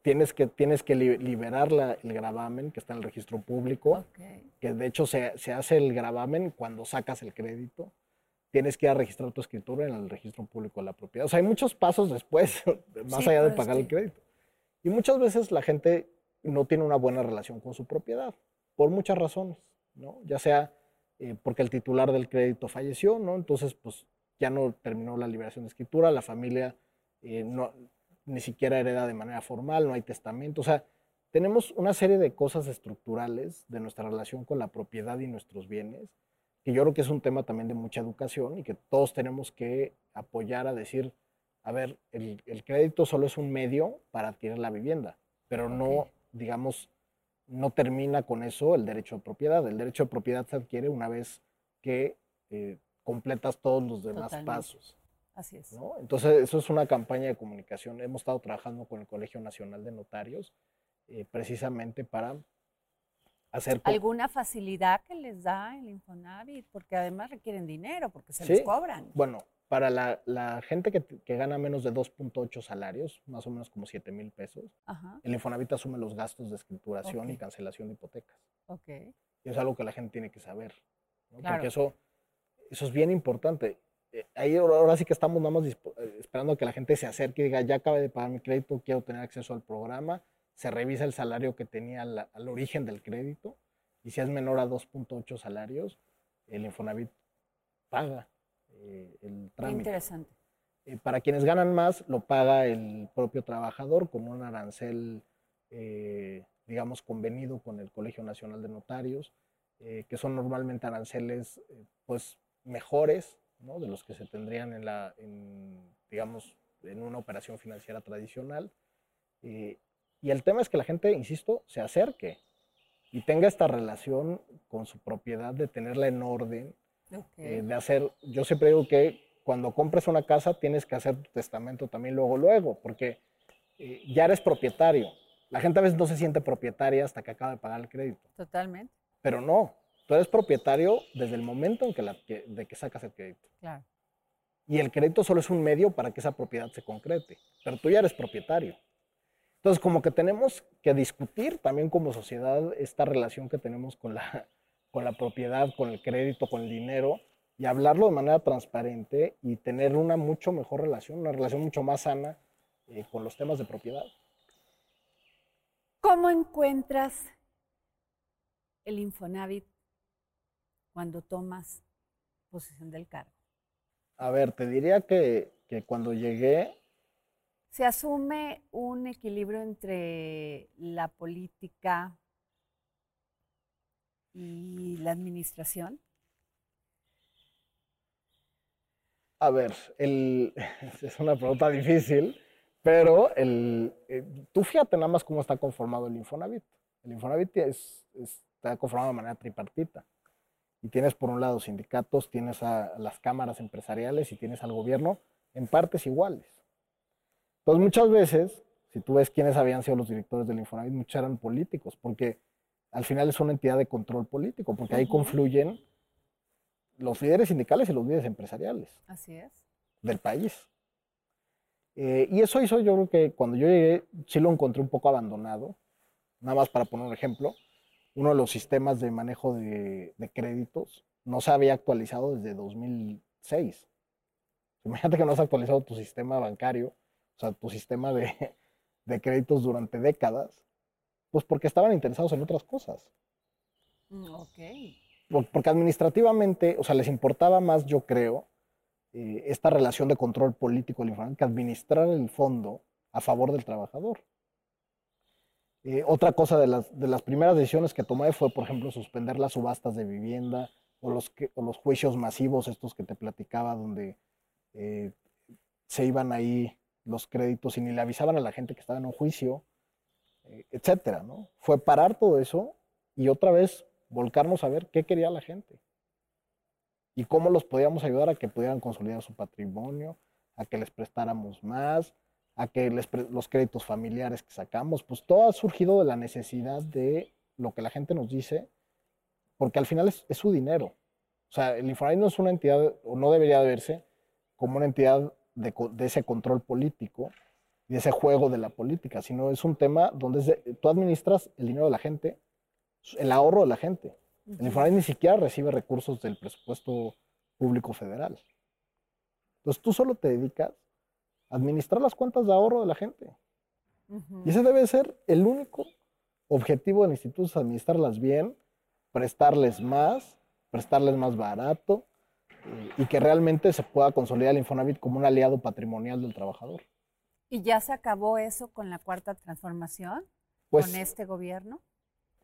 tienes que, tienes que li- liberar la- el gravamen que está en el registro público, que de hecho se, se hace el gravamen cuando sacas el crédito. Tienes que ir a registrar tu escritura en el registro público de la propiedad. O sea, hay muchos pasos después, más Sí, allá de pero pagar el crédito. Y muchas veces la gente no tiene una buena relación con su propiedad, por muchas razones, ¿no? Ya sea eh, porque el titular del crédito falleció, ¿no? Entonces, pues ya no terminó la liberación de escritura, la familia eh, no, ni siquiera hereda de manera formal, no hay testamento, o sea, tenemos una serie de cosas estructurales de nuestra relación con la propiedad y nuestros bienes, que yo creo que es un tema también de mucha educación y que todos tenemos que apoyar a decir, a ver, el, el crédito solo es un medio para adquirir la vivienda, pero no, digamos, no termina con eso el derecho de propiedad. El derecho de propiedad se adquiere una vez que eh, completas todos los demás Totalmente. pasos. Así es. ¿no? Entonces, eso es una campaña de comunicación. Hemos estado trabajando con el Colegio Nacional de Notarios eh, precisamente para hacer... ¿Alguna facilidad que les da el Infonavit? Porque además requieren dinero, porque se les cobran. Bueno, para la, la gente que, que gana menos de 2.8 salarios, más o menos como 7 mil pesos, Ajá. el Infonavit asume los gastos de escrituración y cancelación de hipotecas. Ok. Y es algo que la gente tiene que saber, ¿no? Claro. porque eso, eso es bien importante. Eh, ahí ahora sí que estamos nada más eh, esperando a que la gente se acerque y diga, ya acabé de pagar mi crédito, quiero tener acceso al programa, se revisa el salario que tenía al, al origen del crédito, y si es menor a 2.8 salarios, el Infonavit paga eh, el Qué trámite. interesante. Eh, para quienes ganan más, lo paga el propio trabajador con un arancel, eh, digamos, convenido con el Colegio Nacional de Notarios, que son normalmente aranceles, pues, mejores, ¿no? De los que se tendrían en la, en, digamos, en una operación financiera tradicional. Eh, y el tema es que la gente, insisto, se acerque y tenga esta relación con su propiedad de tenerla en orden, Ok. eh, de hacer, yo siempre digo que cuando compres una casa tienes que hacer tu testamento también luego, luego, porque eh, ya eres propietario. La gente a veces no se siente propietaria hasta que acaba de pagar el crédito, Totalmente. pero no, tú eres propietario desde el momento en que, la- que- de que sacas el crédito. Claro. Y el crédito solo es un medio para que esa propiedad se concrete, pero tú ya eres propietario. Entonces, como que tenemos que discutir también como sociedad esta relación que tenemos con la, con la propiedad, con el crédito, con el dinero, y hablarlo de manera transparente y tener una mucho mejor relación, una relación mucho más sana eh, con los temas de propiedad. ¿Cómo encuentras el Infonavit cuando tomas posesión del cargo? A ver, te diría que, que cuando llegué, ¿Se asume un equilibrio entre la política y la administración? a ver, el, es una pregunta difícil, pero el, eh, tú fíjate nada más cómo está conformado el Infonavit. El Infonavit es- está conformado de manera tripartita. Y tienes por un lado sindicatos, tienes a las cámaras empresariales y tienes al gobierno en partes iguales. Entonces muchas veces, si tú ves quiénes habían sido los directores del Infonavit, muchos eran políticos, porque al final es una entidad de control político, porque ahí confluyen los líderes sindicales y los líderes empresariales Así es. del país. Eh, y eso hizo, yo creo que cuando yo llegué, sí lo encontré un poco abandonado. Nada más para poner un ejemplo, uno de los sistemas de manejo de, de créditos no se había actualizado desde 2006. Imagínate que no has actualizado tu sistema bancario, o sea, tu sistema de, de créditos durante décadas, pues porque estaban interesados en otras cosas. Mm, Ok. Por- Porque administrativamente, o sea, les importaba más, yo creo, eh, esta relación de control político del que administrar el fondo a favor del trabajador. Eh, otra cosa de las, de las primeras decisiones que tomé fue, por ejemplo, suspender las subastas de vivienda o los, o los juicios masivos, estos que te platicaba, donde eh, se iban ahí los créditos y ni le avisaban a la gente que estaba en un juicio, eh, etcétera, ¿no? Fue parar todo eso y otra vez volcarnos a ver qué quería la gente y cómo los podíamos ayudar a que pudieran consolidar su patrimonio, a que les prestáramos más, a que les los créditos familiares que sacamos, pues todo ha surgido de la necesidad de lo que la gente nos dice, porque al final es, es su dinero. O sea, el Infonavit no es una entidad, o no debería de verse como una entidad de, ese control político y de ese juego de la política, sino es un tema donde de- tú administras el dinero de la gente, el ahorro de la gente. El Infonavit ni siquiera recibe recursos del presupuesto público federal. Entonces tú solo te dedicas administrar las cuentas de ahorro de la gente. Y ese debe ser el único objetivo del instituto, es administrarlas bien, prestarles más, prestarles más barato eh, y que realmente se pueda consolidar el Infonavit como un aliado patrimonial del trabajador. ¿Y ya se acabó eso con la cuarta transformación? Pues ¿Con este gobierno?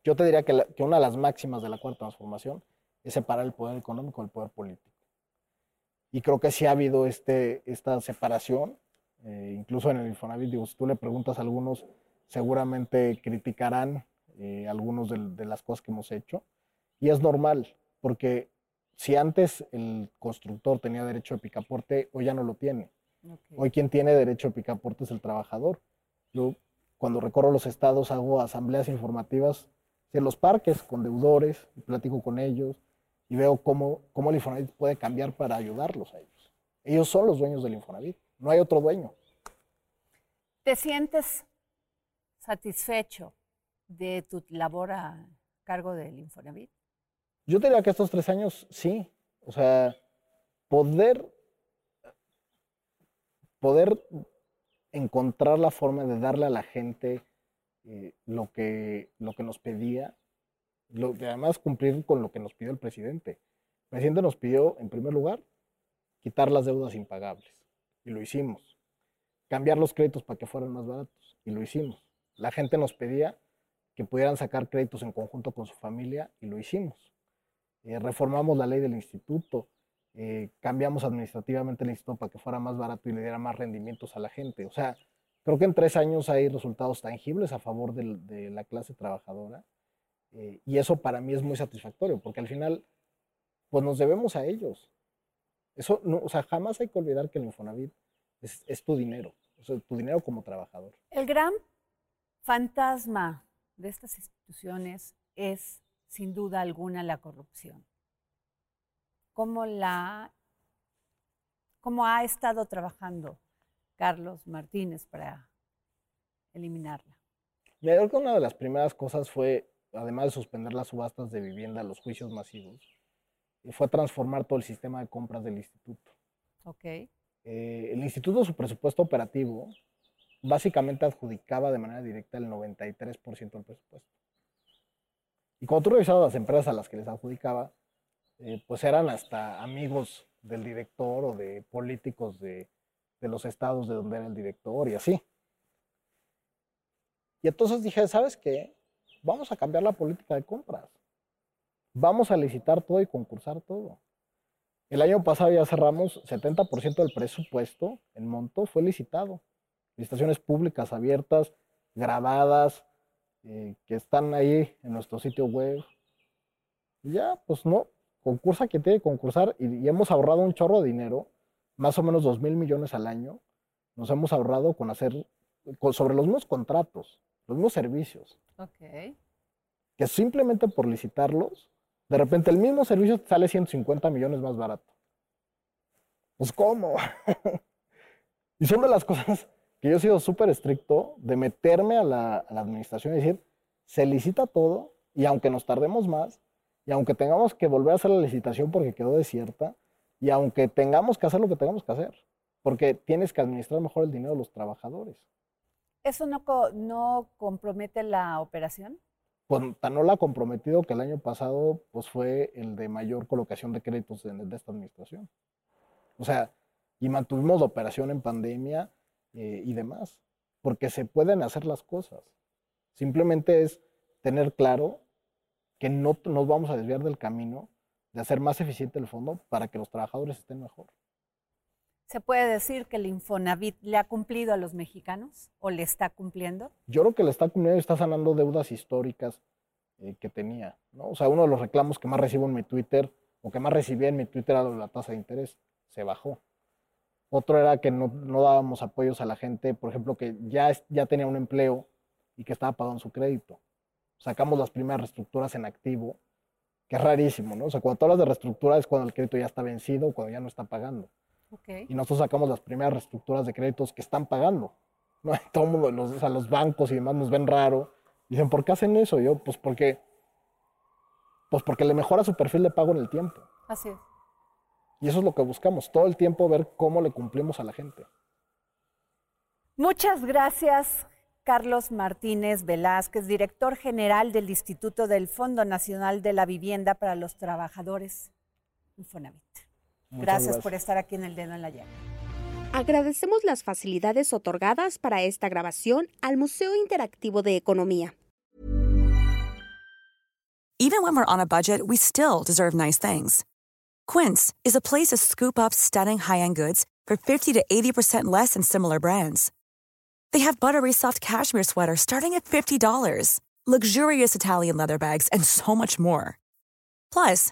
yo te diría que, la- que una de las máximas de la cuarta transformación es separar el poder económico del poder político. Y creo que sí ha habido este, esta separación, eh, incluso en el Infonavit, digo, si tú le preguntas a algunos, seguramente criticarán eh, algunos de, las cosas que hemos hecho. Y es normal, porque si antes el constructor tenía derecho de picaporte, hoy ya no lo tiene. Hoy quien tiene derecho de picaporte es el trabajador. Yo cuando recorro los estados hago asambleas informativas en los parques con deudores, y platico con ellos y veo cómo, cómo el Infonavit puede cambiar para ayudarlos a ellos. Ellos son los dueños del Infonavit, no hay otro dueño. ¿Te sientes satisfecho de tu labor a cargo del Infonavit? Yo diría que estos tres años sí, o sea, poder, poder encontrar la forma de darle a la gente eh, lo, que, lo que nos pedía, lo además cumplir con lo que nos pidió el presidente. El presidente nos pidió, en primer lugar, quitar las deudas impagables, y lo hicimos. Cambiar los créditos para que fueran más baratos, y lo hicimos. La gente nos pedía que pudieran sacar créditos en conjunto con su familia, y lo hicimos. Eh, reformamos la ley del instituto, eh, cambiamos administrativamente el instituto para que fuera más barato y le diera más rendimientos a la gente. O sea, creo que en tres años hay resultados tangibles a favor de la clase trabajadora eh, y eso para mí es muy satisfactorio porque al final, pues nos debemos a ellos. Eso, no, o sea, jamás hay que olvidar que el Infonavit es, es tu dinero, o sea, tu dinero como trabajador. El gran fantasma de estas instituciones es, sin duda alguna, la corrupción. ¿Cómo, la, cómo ha estado trabajando Carlos Martínez para eliminarla? Mira, creo que una de las primeras cosas fue, además de suspender las subastas de vivienda, los juicios masivos, y fue transformar todo el sistema de compras del instituto. ¿Ok? Eh, el instituto, su presupuesto operativo, básicamente adjudicaba de manera directa el 93% del presupuesto. Y cuando tú revisabas las empresas a las que les adjudicaba, eh, pues eran hasta amigos del director o de políticos de, de los estados de donde era el director y así. Y entonces dije, ¿sabes qué? Vamos a cambiar la política de compras. Vamos a licitar todo y concursar todo. El año pasado ya cerramos 70% del presupuesto, el monto fue licitado. Licitaciones públicas abiertas, grabadas, eh, que están ahí en nuestro sitio web. Y ya, pues no, concursa quien tiene que concursar y, y hemos ahorrado un chorro de dinero, más o menos 2 mil millones al año. Nos hemos ahorrado con hacer, con- sobre los mismos contratos, los mismos servicios Ok. que simplemente por licitarlos, de repente el mismo servicio sale 150 millones más barato. Pues ¿cómo? y son de las cosas que yo he sido súper estricto de meterme a la, administración y decir, se licita todo y aunque nos tardemos más, y aunque tengamos que volver a hacer la licitación porque quedó desierta, y aunque tengamos que hacer lo que tengamos que hacer, porque tienes que administrar mejor el dinero de los trabajadores. ¿Eso no, no compromete la operación? Pues tan no la ha comprometido que el año pasado pues fue el de mayor colocación de créditos de esta administración. O sea, y mantuvimos la operación en pandemia eh, y demás, porque se pueden hacer las cosas. Simplemente es tener claro que no nos vamos a desviar del camino de hacer más eficiente el fondo para que los trabajadores estén mejor. ¿Se puede decir que el Infonavit le ha cumplido a los mexicanos o le está cumpliendo? yo creo que le está cumpliendo y está sanando deudas históricas eh, que tenía. ¿no? O sea, uno de los reclamos que más recibo en mi Twitter, o que más recibía en mi Twitter era la tasa de interés, se bajó. Otro era que no, no dábamos apoyos a la gente, por ejemplo, que ya, ya tenía un empleo y que estaba pagando su crédito. Sacamos las primeras reestructuras en activo, que es rarísimo, ¿no? O sea, cuando tú hablas de reestructura es cuando el crédito ya está vencido, cuando ya no está pagando Y nosotros sacamos las primeras reestructuras de créditos que están pagando. ¿no? Todo el mundo, los, o sea, los bancos y demás nos ven raro. Dicen, ¿por qué hacen eso? Y yo, pues porque, pues porque le mejora su perfil de pago en el tiempo. Así es. Y eso es lo que buscamos, todo el tiempo ver cómo le cumplimos a la gente. Muchas gracias, Carlos Martínez Velázquez, director general del Instituto del Fondo Nacional de la Vivienda para los Trabajadores Infonavit. Muchas Gracias, por estar aquí en el dedo en la llaga. Agradecemos las facilidades otorgadas para esta grabación al Museo Interactivo de Economía. Even when we're on a budget, we still deserve nice things. Quince is a place to scoop up stunning high-end goods for 50 to 80% less than similar brands. They have buttery soft cashmere sweaters starting at $50, luxurious Italian leather bags, and so much more. Plus,